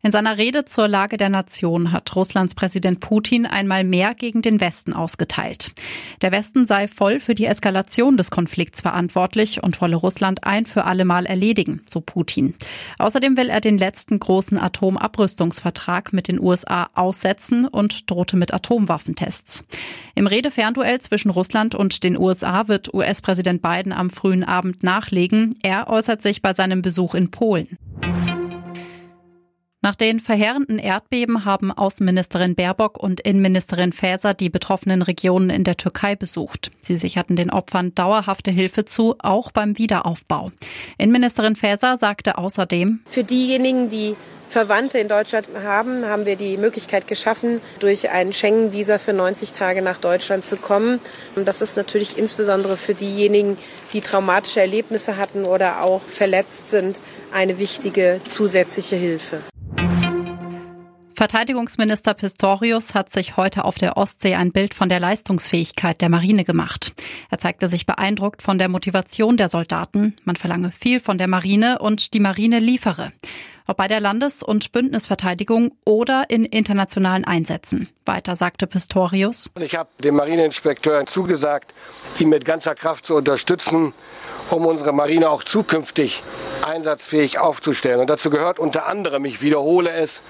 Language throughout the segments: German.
In seiner Rede zur Lage der Nation hat Russlands Präsident Putin einmal mehr gegen den Westen ausgeteilt. Der Westen sei voll für die Eskalation des Konflikts verantwortlich und wolle Russland ein für alle Mal erledigen, so Putin. Außerdem will er den letzten großen Atomabrüstungsvertrag mit den USA aussetzen und drohte mit Atomwaffentests. Im Redefernduell zwischen Russland und den USA wird US-Präsident Biden am frühen Abend nachlegen. Er äußert sich bei seinem Besuch in Polen. Nach den verheerenden Erdbeben haben Außenministerin Baerbock und Innenministerin Faeser die betroffenen Regionen in der Türkei besucht. Sie sicherten den Opfern dauerhafte Hilfe zu, auch beim Wiederaufbau. Innenministerin Faeser sagte außerdem, Für diejenigen, die Verwandte in Deutschland haben, haben wir die Möglichkeit geschaffen, durch ein Schengen-Visa für 90 Tage nach Deutschland zu kommen. Und das ist natürlich insbesondere für diejenigen, die traumatische Erlebnisse hatten oder auch verletzt sind, eine wichtige zusätzliche Hilfe. Verteidigungsminister Pistorius hat sich heute auf der Ostsee ein Bild von der Leistungsfähigkeit der Marine gemacht. Er zeigte sich beeindruckt von der Motivation der Soldaten. Man verlange viel von der Marine und die Marine liefere. Ob bei der Landes- und Bündnisverteidigung oder in internationalen Einsätzen. Weiter sagte Pistorius. Ich habe dem Marineinspekteur zugesagt, ihn mit ganzer Kraft zu unterstützen, um unsere Marine auch zukünftig einsatzfähig aufzustellen. Und dazu gehört unter anderem, ich wiederhole es,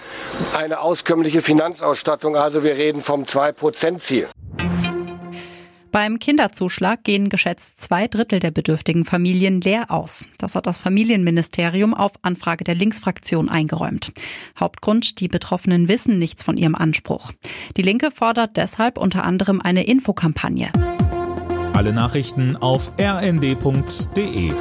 eine auskömmliche Finanzausstattung. Also wir reden vom 2-Prozent-Ziel. Beim Kinderzuschlag gehen geschätzt zwei Drittel der bedürftigen Familien leer aus. Das hat das Familienministerium auf Anfrage der Linksfraktion eingeräumt. Hauptgrund, die Betroffenen wissen nichts von ihrem Anspruch. Die Linke fordert deshalb unter anderem eine Infokampagne. Alle Nachrichten auf rnd.de